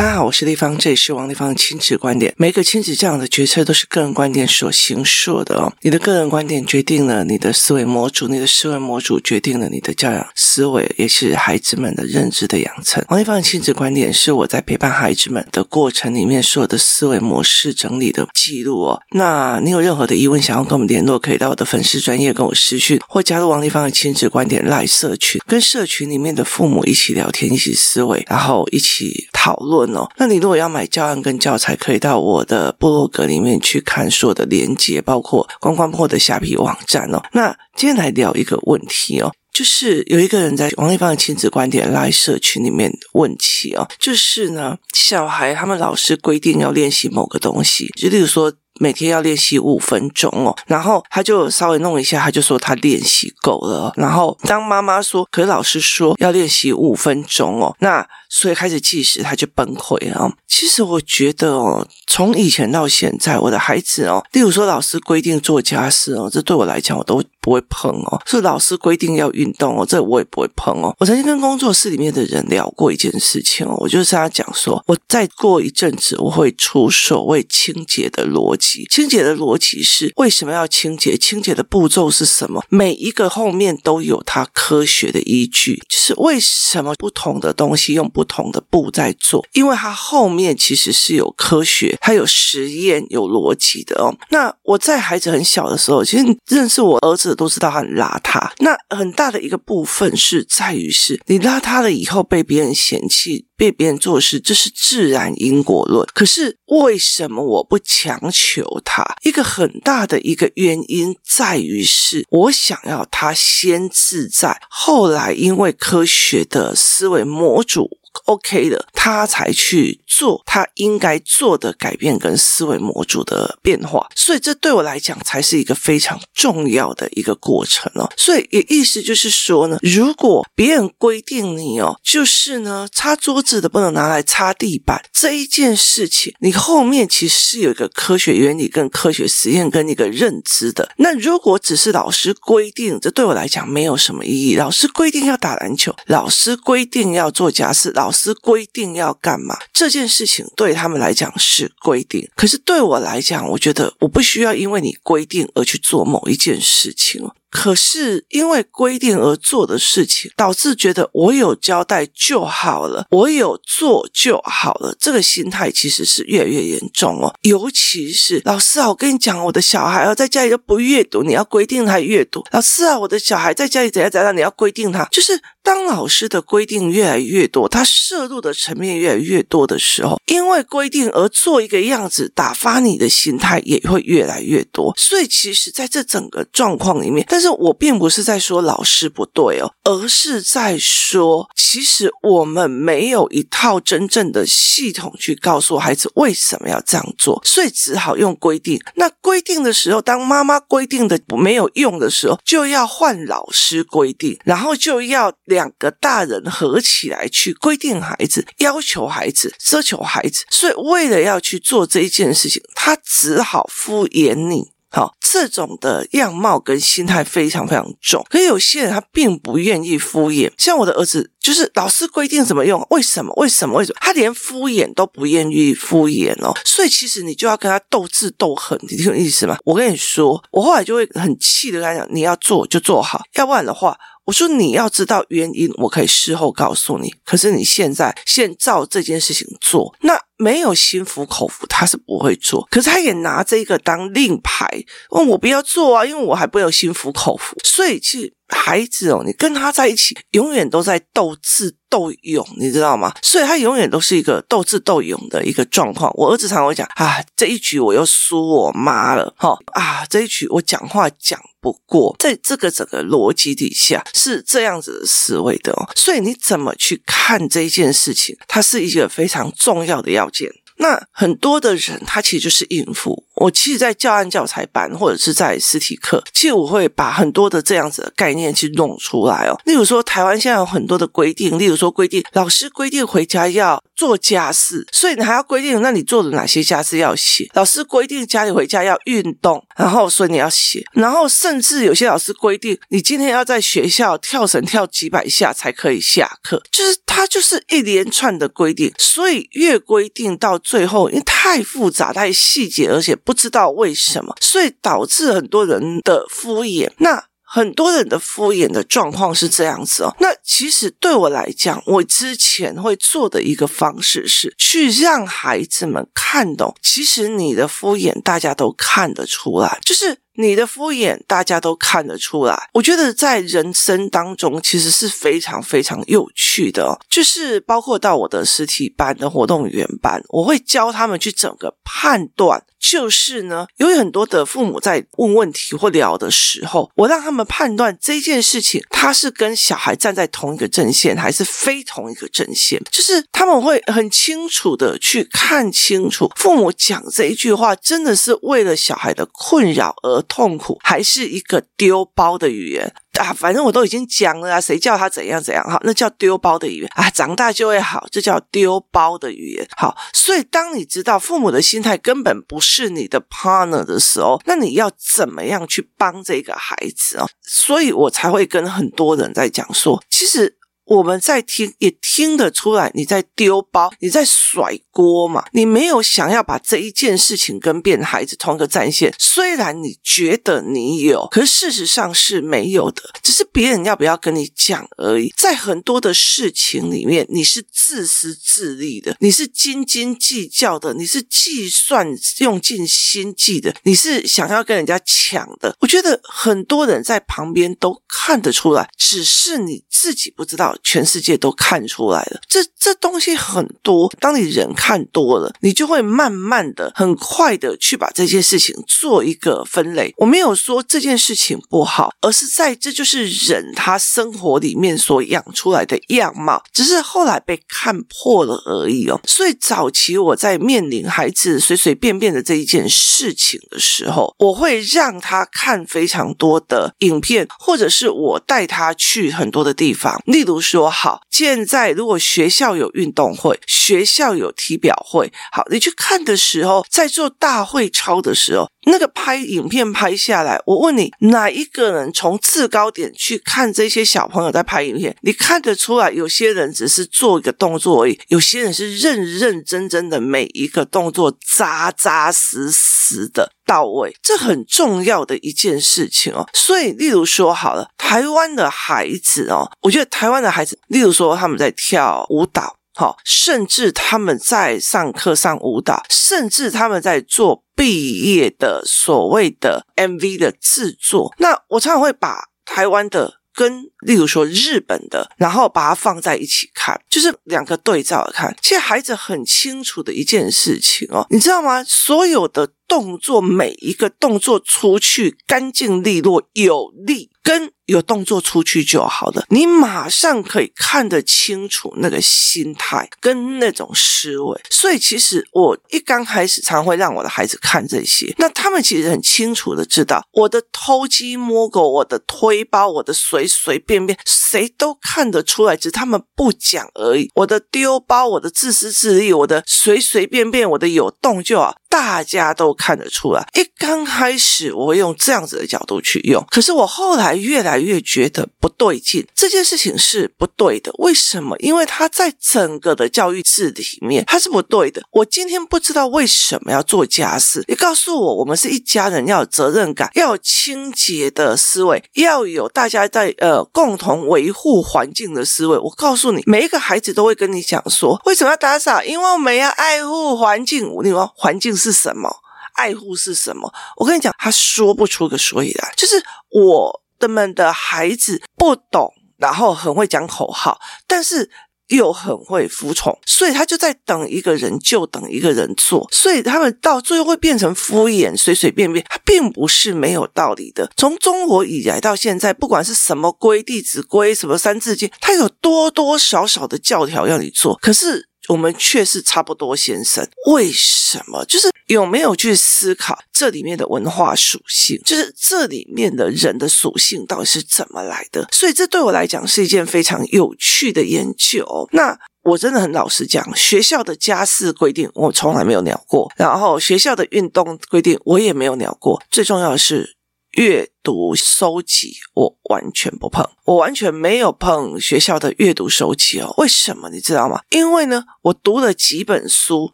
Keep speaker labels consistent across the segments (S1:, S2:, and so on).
S1: 大家好，我是丽芳，这里是王丽芳的亲子观点。每个亲子这样的决策都是个人观点所形塑的哦。你的个人观点决定了你的思维模组，你的思维模组决定了你的教养思维，也是孩子们的认知的养成。王丽芳的亲子观点是我在陪伴孩子们的过程里面所有的思维模式整理的记录哦。那你有任何的疑问想要跟我们联络，可以到我的粉丝专业跟我私讯，或加入王丽芳的亲子观点赖社群，跟社群里面的父母一起聊天，一起思维，然后一起讨论哦。那你如果要买教案跟教材，可以到我的部落格里面去看所有的连接，包括关关破的虾皮网站哦。那今天来聊一个问题哦，就是有一个人在王丽芳的亲子观点来社群里面问起哦，就是呢，小孩他们老师规定要练习某个东西，就例如说。每天要练习五分钟哦，然后他就稍微弄一下，他就说他练习够了。然后当妈妈说，可是老师说要练习五分钟哦，那所以开始计时，他就崩溃了。其实我觉得哦，从以前到现在，我的孩子哦，例如说老师规定做家事哦，这对我来讲我都不会碰哦。是老师规定要运动哦，这我也不会碰哦。我曾经跟工作室里面的人聊过一件事情哦，我就是跟他讲说，我再过一阵子我会出所谓清洁的逻辑。清洁的逻辑是为什么要清洁？清洁的步骤是什么？每一个后面都有它科学的依据，就是为什么不同的东西用不同的步在做？因为它后面其实是有科学，它有实验，有逻辑的哦。那我在孩子很小的时候，其实认识我儿子都知道他很邋遢。那很大的一个部分是在于是你邋遢了以后被别人嫌弃。被别人做事，这是自然因果论。可是为什么我不强求他？一个很大的一个原因在于是，我想要他先自在，后来因为科学的思维模组。OK 的，他才去做他应该做的改变跟思维模组的变化，所以这对我来讲才是一个非常重要的一个过程哦。所以也意思就是说呢，如果别人规定你哦，就是呢，擦桌子的不能拿来擦地板这一件事情，你后面其实是有一个科学原理跟科学实验跟一个认知的。那如果只是老师规定，这对我来讲没有什么意义。老师规定要打篮球，老师规定要做家事，老师规定要干嘛？这件事情对他们来讲是规定，可是对我来讲，我觉得我不需要因为你规定而去做某一件事情。可是因为规定而做的事情，导致觉得我有交代就好了，我有做就好了。这个心态其实是越来越严重哦。尤其是老师啊，我跟你讲，我的小孩啊，在家里都不阅读，你要规定他阅读。老师啊，我的小孩在家里怎样怎样，你要规定他。就是当老师的规定越来越多，他摄入的层面越来越多的时候，因为规定而做一个样子，打发你的心态也会越来越多。所以，其实在这整个状况里面，但但是我并不是在说老师不对哦，而是在说，其实我们没有一套真正的系统去告诉孩子为什么要这样做，所以只好用规定。那规定的时候，当妈妈规定的没有用的时候，就要换老师规定，然后就要两个大人合起来去规定孩子，要求孩子，奢求孩子。所以为了要去做这一件事情，他只好敷衍你。好，这种的样貌跟心态非常非常重，可有些人他并不愿意敷衍。像我的儿子，就是老师规定怎么用，为什么？为什么？为什么？他连敷衍都不愿意敷衍哦。所以其实你就要跟他斗智斗狠，你听我意思吗？我跟你说，我后来就会很气的跟他讲，你要做就做好，要不然的话。我说你要知道原因，我可以事后告诉你。可是你现在现照这件事情做，那没有心服口服，他是不会做。可是他也拿这个当令牌，问我不要做啊，因为我还没有心服口服。所以其实孩子哦，你跟他在一起，永远都在斗智斗勇，你知道吗？所以他永远都是一个斗智斗勇的一个状况。我儿子常常会讲啊，这一局我又输我妈了，哈啊，这一局我讲话讲。不过，在这个整个逻辑底下是这样子的思维的哦，所以你怎么去看这件事情，它是一个非常重要的要件。那很多的人，他其实就是应付。我其实，在教案教材班或者是在实体课，其实我会把很多的这样子的概念去弄出来哦。例如说，台湾现在有很多的规定，例如说规定老师规定回家要做家事，所以你还要规定，那你做的哪些家事要写？老师规定家里回家要运动，然后所以你要写，然后甚至有些老师规定，你今天要在学校跳绳跳几百下才可以下课，就是。它就是一连串的规定，所以越规定到最后，因为太复杂、太细节，而且不知道为什么，所以导致很多人的敷衍。那很多人的敷衍的状况是这样子哦。那其实对我来讲，我之前会做的一个方式是去让孩子们看懂，其实你的敷衍大家都看得出来，就是你的敷衍大家都看得出来。我觉得在人生当中其实是非常非常有趣的，就是包括到我的实体班的活动员班，我会教他们去整个判断。就是呢，有很多的父母在问问题或聊的时候，我让他们判断这件事情，他是跟小孩站在同一个阵线，还是非同一个阵线。就是他们会很清楚的去看清楚，父母讲这一句话，真的是为了小孩的困扰而痛苦，还是一个丢包的语言。啊，反正我都已经讲了啊，谁叫他怎样怎样哈，那叫丢包的语言啊，长大就会好，这叫丢包的语言。好，所以当你知道父母的心态根本不是你的 partner 的时候，那你要怎么样去帮这个孩子啊？所以我才会跟很多人在讲说，其实。我们在听，也听得出来你在丢包，你在甩锅嘛？你没有想要把这一件事情跟别的孩子同一个战线，虽然你觉得你有，可是事实上是没有的，只是别人要不要跟你讲而已。在很多的事情里面，你是自私自利的，你是斤斤计较的，你是计算用尽心计的，你是想要跟人家抢的。我觉得很多人在旁边都看得出来，只是你自己不知道。全世界都看出来了，这这东西很多。当你人看多了，你就会慢慢的、很快的去把这件事情做一个分类。我没有说这件事情不好，而是在这就是人他生活里面所养出来的样貌，只是后来被看破了而已哦。所以早期我在面临孩子随随便便的这一件事情的时候，我会让他看非常多的影片，或者是我带他去很多的地方，例如。说好，现在如果学校有运动会，学校有体表会，好，你去看的时候，在做大会操的时候，那个拍影片拍下来，我问你，哪一个人从制高点去看这些小朋友在拍影片？你看得出来，有些人只是做一个动作而已，有些人是认认真真的每一个动作扎扎实实的。到位，这很重要的一件事情哦。所以，例如说好了，台湾的孩子哦，我觉得台湾的孩子，例如说他们在跳舞蹈，好，甚至他们在上课上舞蹈，甚至他们在做毕业的所谓的 MV 的制作。那我常常会把台湾的。跟例如说日本的，然后把它放在一起看，就是两个对照看。其实孩子很清楚的一件事情哦，你知道吗？所有的动作，每一个动作出去干净利落有力，跟有动作出去就好了，你马上可以看得清楚那个心态跟那种思维。所以其实我一刚开始常会让我的孩子看这些，那他们其实很清楚的知道，我的偷鸡摸狗，我的推包，我的随随便便，谁都看得出来，只是他们不讲而已。我的丢包，我的自私自利，我的随随便便，我的有动就好，大家都看得出来。一刚开始我会用这样子的角度去用，可是我后来越来越觉得不对劲，这件事情是不对的。为什么？因为他在整个的教育制里面，他是不对的。我今天不知道为什么要做家事，你告诉我，我们是一家人，要有责任感，要有清洁的思维，要有大家在呃共同维护环境的思维。我告诉你，每一个孩子都会跟你讲说，为什么要打扫？因为我们要爱护环境。你说环境是什么？爱护是什么？我跟你讲，他说不出个所以然，就是我。他们的孩子不懂，然后很会讲口号，但是又很会服从，所以他就在等一个人，就等一个人做，所以他们到最后会变成敷衍、随随便便，他并不是没有道理的。从中国以来到现在，不管是什么规、《弟子规》、什么《三字经》，他有多多少少的教条要你做，可是。我们却是差不多先生，为什么？就是有没有去思考这里面的文化属性，就是这里面的人的属性到底是怎么来的？所以这对我来讲是一件非常有趣的研究。那我真的很老实讲，学校的家事规定我从来没有鸟过，然后学校的运动规定我也没有鸟过。最重要的是。阅读收集，我完全不碰，我完全没有碰学校的阅读收集哦。为什么你知道吗？因为呢，我读了几本书，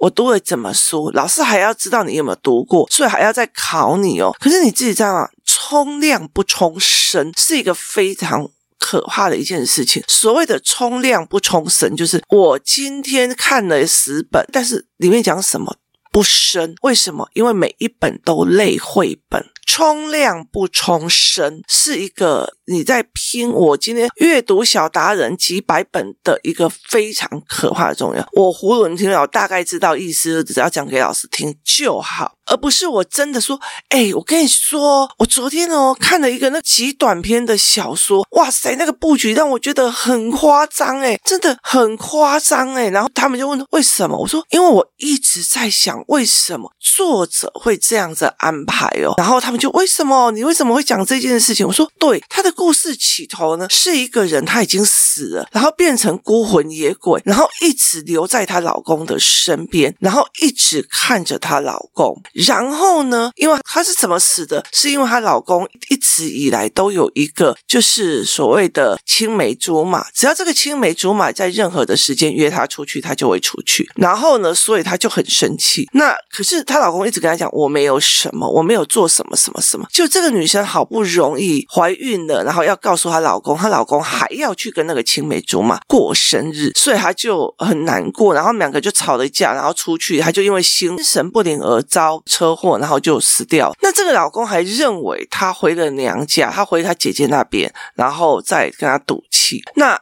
S1: 我读了怎么书，老师还要知道你有没有读过，所以还要再考你哦。可是你自己知道吗？冲量不冲深是一个非常可怕的一件事情。所谓的冲量不冲深，就是我今天看了十本，但是里面讲什么不深？为什么？因为每一本都类绘本。冲量不冲深是一个你在拼。我今天阅读小达人几百本的一个非常可怕的重要。我囫囵听了，我大概知道意思，只要讲给老师听就好，而不是我真的说。哎，我跟你说，我昨天哦看了一个那极短篇的小说，哇塞，那个布局让我觉得很夸张，哎，真的很夸张，哎。然后他们就问为什么？我说因为我一直在想为什么作者会这样子安排哦。然后他们。就为什么你为什么会讲这件事情？我说对，他的故事起头呢，是一个人他已经死了，然后变成孤魂野鬼，然后一直留在她老公的身边，然后一直看着她老公。然后呢，因为她是怎么死的？是因为她老公一直以来都有一个就是所谓的青梅竹马，只要这个青梅竹马在任何的时间约她出去，她就会出去。然后呢，所以她就很生气。那可是她老公一直跟她讲：“我没有什么，我没有做什么。”什么什么？就这个女生好不容易怀孕了，然后要告诉她老公，她老公还要去跟那个青梅竹马过生日，所以她就很难过，然后两个就吵了一架，然后出去，她就因为心神不宁而遭车祸，然后就死掉。那这个老公还认为她回了娘家，她回她姐姐那边，然后再跟她赌气。那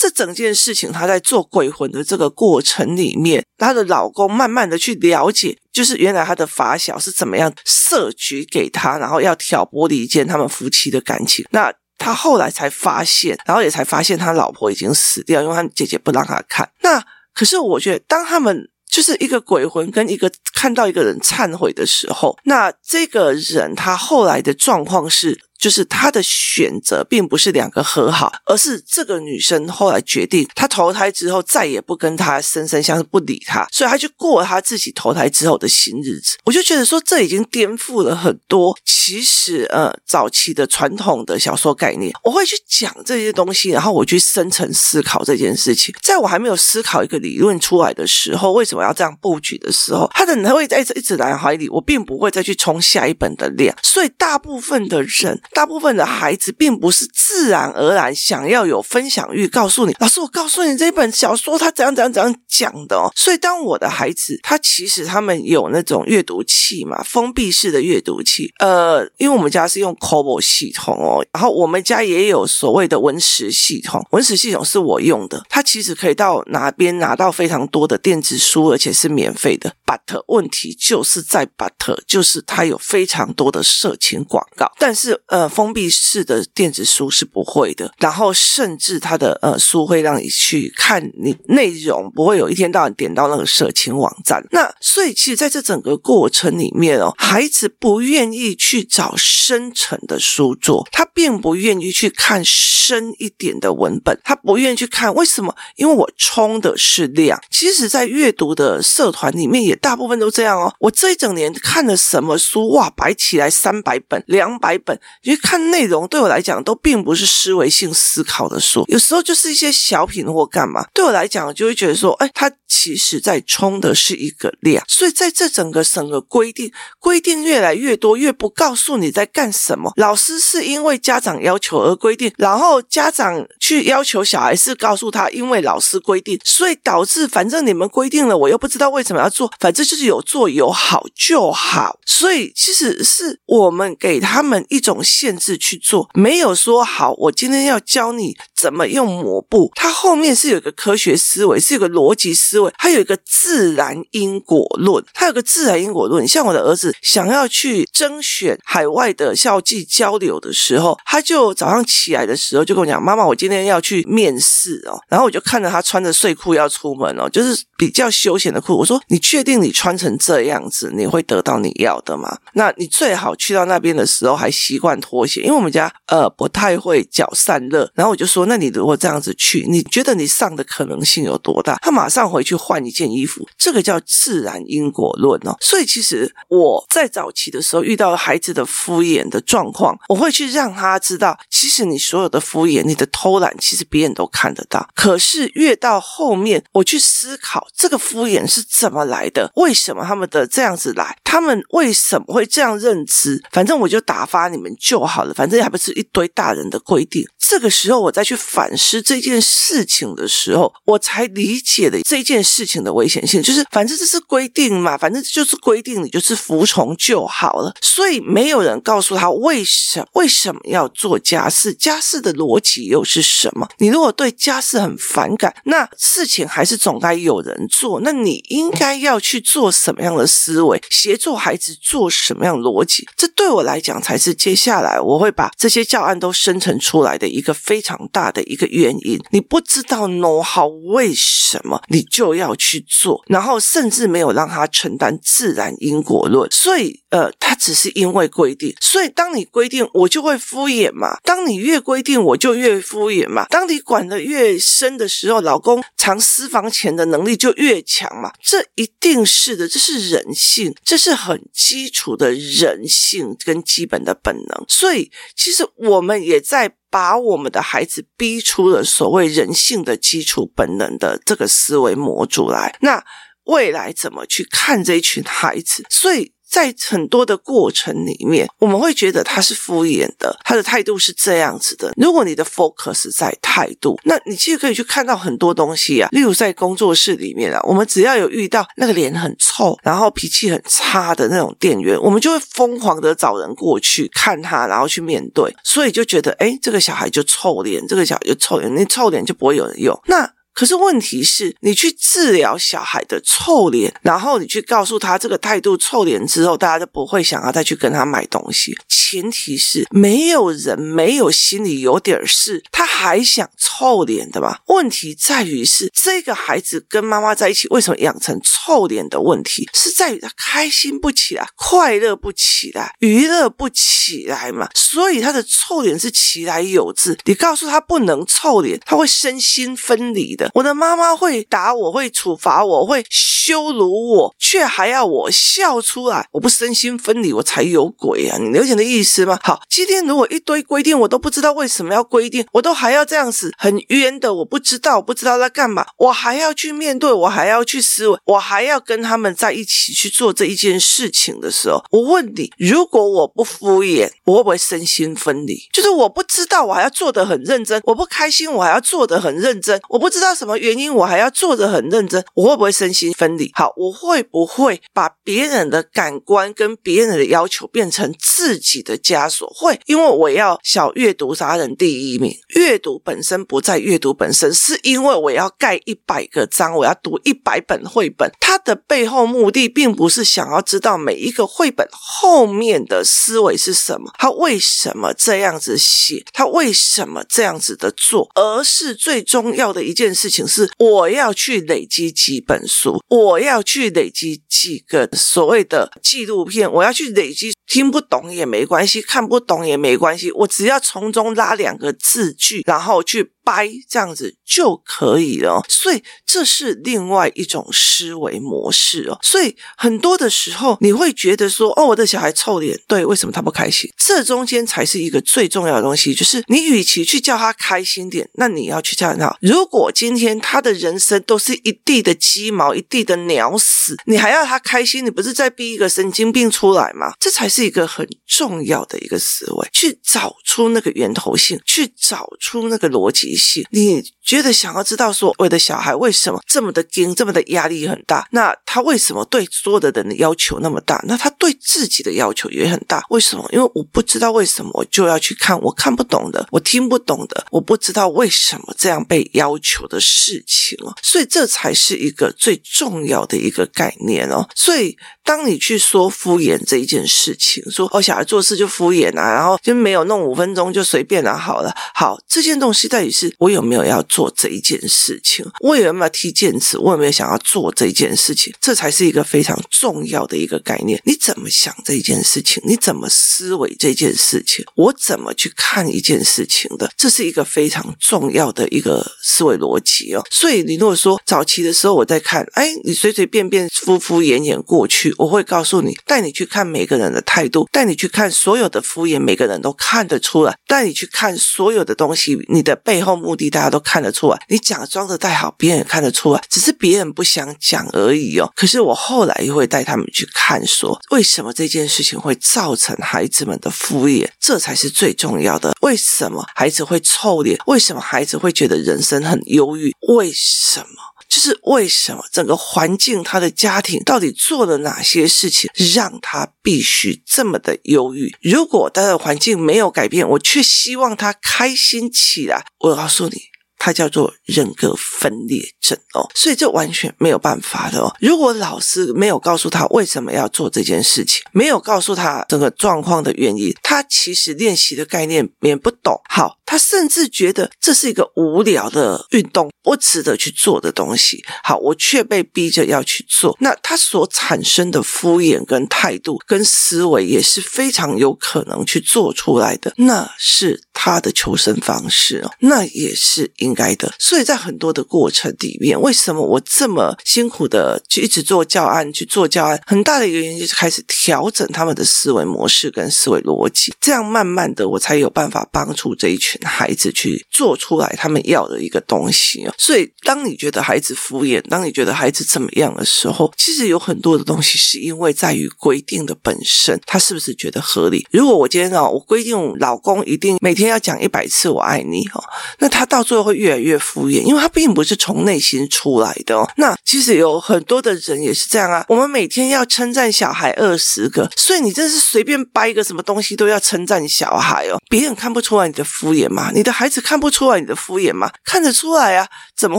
S1: 这整件事情，她在做鬼魂的这个过程里面，她的老公慢慢的去了解。就是原来她的发小是怎么样设局给她，然后要挑拨离间他们夫妻的感情。那她后来才发现，然后也才发现他老婆已经死掉，因为他姐姐不让她看。那可是我觉得，当他们就是一个鬼魂跟一个看到一个人忏悔的时候，那这个人他后来的状况是。就是他的选择并不是两个和好，而是这个女生后来决定，她投胎之后再也不跟他生生相，不理他，所以她就过她自己投胎之后的新日子。我就觉得说，这已经颠覆了很多其实呃早期的传统的小说概念。我会去讲这些东西，然后我去深层思考这件事情。在我还没有思考一个理论出来的时候，为什么要这样布局的时候，他的人会在一直来怀里，我并不会再去冲下一本的量。所以大部分的人。大部分的孩子并不是自然而然想要有分享欲，告诉你，老师，我告诉你这本小说，他怎样怎样怎样讲的哦。所以，当我的孩子，他其实他们有那种阅读器嘛，封闭式的阅读器。呃，因为我们家是用 c o b o 系统哦，然后我们家也有所谓的文石系统，文石系统是我用的，它其实可以到哪边拿到非常多的电子书，而且是免费的。But 问题就是在 But，就是它有非常多的色情广告，但是呃。封闭式的电子书是不会的，然后甚至它的呃书会让你去看你内容，不会有一天到晚点到那个色情网站。那所以其实在这整个过程里面哦，孩子不愿意去找深层的书作，他并不愿意去看深一点的文本，他不愿意去看。为什么？因为我冲的是量。其实，在阅读的社团里面，也大部分都这样哦。我这一整年看了什么书？哇，摆起来三百本、两百本，因为看内容对我来讲都并不是思维性思考的书，有时候就是一些小品或干嘛。对我来讲，就会觉得说，哎，他其实在冲的是一个量。所以在这整个整个规定，规定越来越多，越不告诉你在干什么。老师是因为家长要求而规定，然后家长去要求小孩是告诉他，因为老师规定，所以导致反正你们规定了，我又不知道为什么要做，反正就是有做有好就好。所以其实是我们给他们一种限。制去做，没有说好。我今天要教你怎么用抹布，它后面是有一个科学思维，是有个逻辑思维，它有一个自然因果论，它有个自然因果论。像我的儿子想要去甄选海外的校际交流的时候，他就早上起来的时候就跟我讲：“妈妈，我今天要去面试哦。”然后我就看着他穿着睡裤要出门哦，就是比较休闲的裤。我说：“你确定你穿成这样子，你会得到你要的吗？那你最好去到那边的时候还习惯脱。”因为我们家呃不太会脚散热，然后我就说，那你如果这样子去，你觉得你上的可能性有多大？他马上回去换一件衣服，这个叫自然因果论哦。所以其实我在早期的时候遇到孩子的敷衍的状况，我会去让他知道，其实你所有的敷衍、你的偷懒，其实别人都看得到。可是越到后面，我去思考这个敷衍是怎么来的，为什么他们的这样子来，他们为什么会这样认知？反正我就打发你们就好了，反正还不是一堆大人的规定。这个时候我再去反思这件事情的时候，我才理解了这件事情的危险性。就是反正这是规定嘛，反正就是规定，你就是服从就好了。所以没有人告诉他为什么为什么要做家事，家事的逻辑又是什么？你如果对家事很反感，那事情还是总该有人做。那你应该要去做什么样的思维，协助孩子做什么样的逻辑？这对我来讲才是接下来我会把这些教案都生成出来的一一个非常大的一个原因。你不知道 know how 为什么你就要去做，然后甚至没有让他承担自然因果论，所以呃，他只是因为规定。所以当你规定，我就会敷衍嘛；当你越规定，我就越敷衍嘛；当你管得越深的时候，老公藏私房钱的能力就越强嘛。这一定是的，这是人性，这是很基础的人性跟基本的本能。所以其实我们也在。把我们的孩子逼出了所谓人性的基础本能的这个思维模组来，那未来怎么去看这一群孩子？所以。在很多的过程里面，我们会觉得他是敷衍的，他的态度是这样子的。如果你的 focus 在态度，那你其实可以去看到很多东西啊。例如在工作室里面啊，我们只要有遇到那个脸很臭，然后脾气很差的那种店员，我们就会疯狂的找人过去看他，然后去面对。所以就觉得，诶，这个小孩就臭脸，这个小孩就臭脸，那臭脸就不会有人用。那可是问题是，你去治疗小孩的臭脸，然后你去告诉他这个态度臭脸之后，大家就不会想要再去跟他买东西。前提是没有人没有心里有点事，他还想臭脸的吧？问题在于是这个孩子跟妈妈在一起，为什么养成臭脸的问题？是在于他开心不起来，快乐不起来，娱乐不起来嘛？所以他的臭脸是其来有自。你告诉他不能臭脸，他会身心分离的。我的妈妈会打我，会处罚我，会羞辱我，却还要我笑出来。我不身心分离，我才有鬼啊！你了解的意思吗？好，今天如果一堆规定，我都不知道为什么要规定，我都还要这样子很冤的，我不知道，我不知道在干嘛，我还要去面对，我还要去思维，我还要跟他们在一起去做这一件事情的时候，我问你，如果我不敷衍，我会不会身心分离？就是我不知道，我还要做得很认真，我不开心，我还要做得很认真，我不知道。什么原因我还要做得很认真？我会不会身心分离？好，我会不会把别人的感官跟别人的要求变成自己的枷锁？会，因为我要小阅读达人第一名。阅读本身不在阅读本身，是因为我要盖一百个章，我要读一百本绘本。它的背后目的并不是想要知道每一个绘本后面的思维是什么，它为什么这样子写，它为什么这样子的做，而是最重要的一件事。事情是我要去累积几本书，我要去累积几个所谓的纪录片，我要去累积，听不懂也没关系，看不懂也没关系，我只要从中拉两个字句，然后去。掰这样子就可以了，所以这是另外一种思维模式哦。所以很多的时候你会觉得说：“哦，我的小孩臭脸，对，为什么他不开心？”这中间才是一个最重要的东西，就是你与其去叫他开心点，那你要去叫他。如果今天他的人生都是一地的鸡毛，一地的鸟屎，你还要他开心，你不是在逼一个神经病出来吗？这才是一个很重要的一个思维，去找出那个源头性，去找出那个逻辑。你觉得想要知道说，我的小孩为什么这么的惊，这么的压力很大？那他为什么对所有的人的要求那么大？那他对自己的要求也很大。为什么？因为我不知道为什么，我就要去看我看不懂的，我听不懂的，我不知道为什么这样被要求的事情哦。所以这才是一个最重要的一个概念哦。所以当你去说敷衍这一件事情，说哦，小孩做事就敷衍啊，然后就没有弄五分钟就随便啊，好了，好，这件东西到底是。我有没有要做这一件事情？我有没有踢毽子？我有没有想要做这一件事情？这才是一个非常重要的一个概念。你怎么想这一件事情？你怎么思维这件事情？我怎么去看一件事情的？这是一个非常重要的一个思维逻辑哦。所以你如果说早期的时候我在看，哎，你随随便便敷敷衍衍过去，我会告诉你，带你去看每个人的态度，带你去看所有的敷衍，每个人都看得出来，带你去看所有的东西，你的背后目的大家都看得出来。你假装的再好，别人也看得出来，只是别人不想讲而已哦。可是我后来又会带他们去看，说为什么这件事情会造成孩子们的敷衍，这才是最重要的。为什么孩子会臭脸？为什么孩子会觉得人生很忧郁？为什么？就是为什么整个环境，他的家庭到底做了哪些事情，让他必须这么的忧郁？如果他的环境没有改变，我却希望他开心起来。我告诉你。它叫做人格分裂症哦，所以这完全没有办法的哦。如果老师没有告诉他为什么要做这件事情，没有告诉他整个状况的原因，他其实练习的概念也不懂。好，他甚至觉得这是一个无聊的运动，不值得去做的东西。好，我却被逼着要去做，那他所产生的敷衍跟态度跟思维也是非常有可能去做出来的。那是他的求生方式哦，那也是应该的，所以在很多的过程里面，为什么我这么辛苦的去一直做教案，去做教案？很大的一个原因就是开始调整他们的思维模式跟思维逻辑，这样慢慢的我才有办法帮助这一群孩子去做出来他们要的一个东西哦。所以，当你觉得孩子敷衍，当你觉得孩子怎么样的时候，其实有很多的东西是因为在于规定的本身，他是不是觉得合理？如果我今天啊，我规定老公一定每天要讲一百次我爱你哦，那他到最后会。越来越敷衍，因为他并不是从内心出来的哦。那其实有很多的人也是这样啊。我们每天要称赞小孩二十个，所以你真是随便掰一个什么东西都要称赞小孩哦。别人看不出来你的敷衍吗？你的孩子看不出来你的敷衍吗？看得出来啊，怎么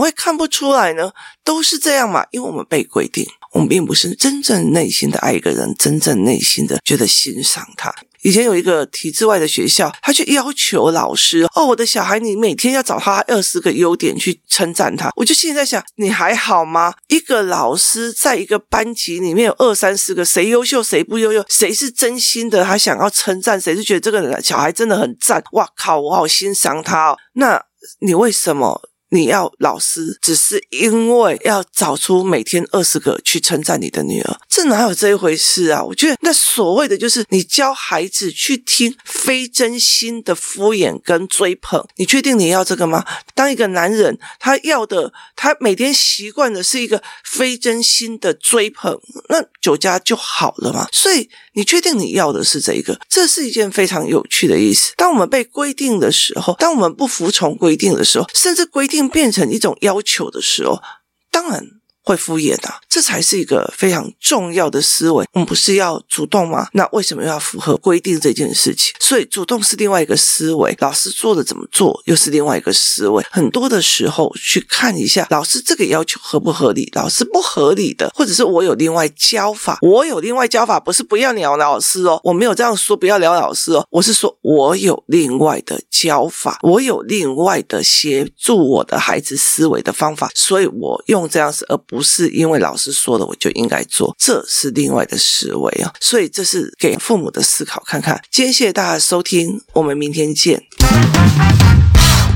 S1: 会看不出来呢？都是这样嘛，因为我们被规定，我们并不是真正内心的爱一个人，真正内心的觉得欣赏他。以前有一个体制外的学校，他去要求老师哦，我的小孩，你每天要找他二十个优点去称赞他。我就现在想，你还好吗？一个老师在一个班级里面有二三十个，谁优秀谁不优秀？谁是真心的？他想要称赞，谁是觉得这个小孩真的很赞？哇靠，我好欣赏他哦。那你为什么？你要老师，只是因为要找出每天二十个去称赞你的女儿，这哪有这一回事啊？我觉得那所谓的就是你教孩子去听非真心的敷衍跟追捧，你确定你要这个吗？当一个男人他要的，他每天习惯的是一个非真心的追捧，那酒家就好了嘛。所以你确定你要的是这一个？这是一件非常有趣的意思。当我们被规定的时候，当我们不服从规定的时候，甚至规定。变成一种要求的时候，当然。会敷衍的，这才是一个非常重要的思维。我们不是要主动吗？那为什么要符合规定这件事情？所以主动是另外一个思维，老师做的怎么做又是另外一个思维。很多的时候去看一下老师这个要求合不合理，老师不合理的，或者是我有另外教法，我有另外教法，不是不要聊老师哦，我没有这样说，不要聊老师哦，我是说我有另外的教法，我有另外的协助我的孩子思维的方法，所以我用这样子而。不是因为老师说了我就应该做，这是另外的思维啊，所以这是给父母的思考看看。今天谢谢大家收听，我们明天见。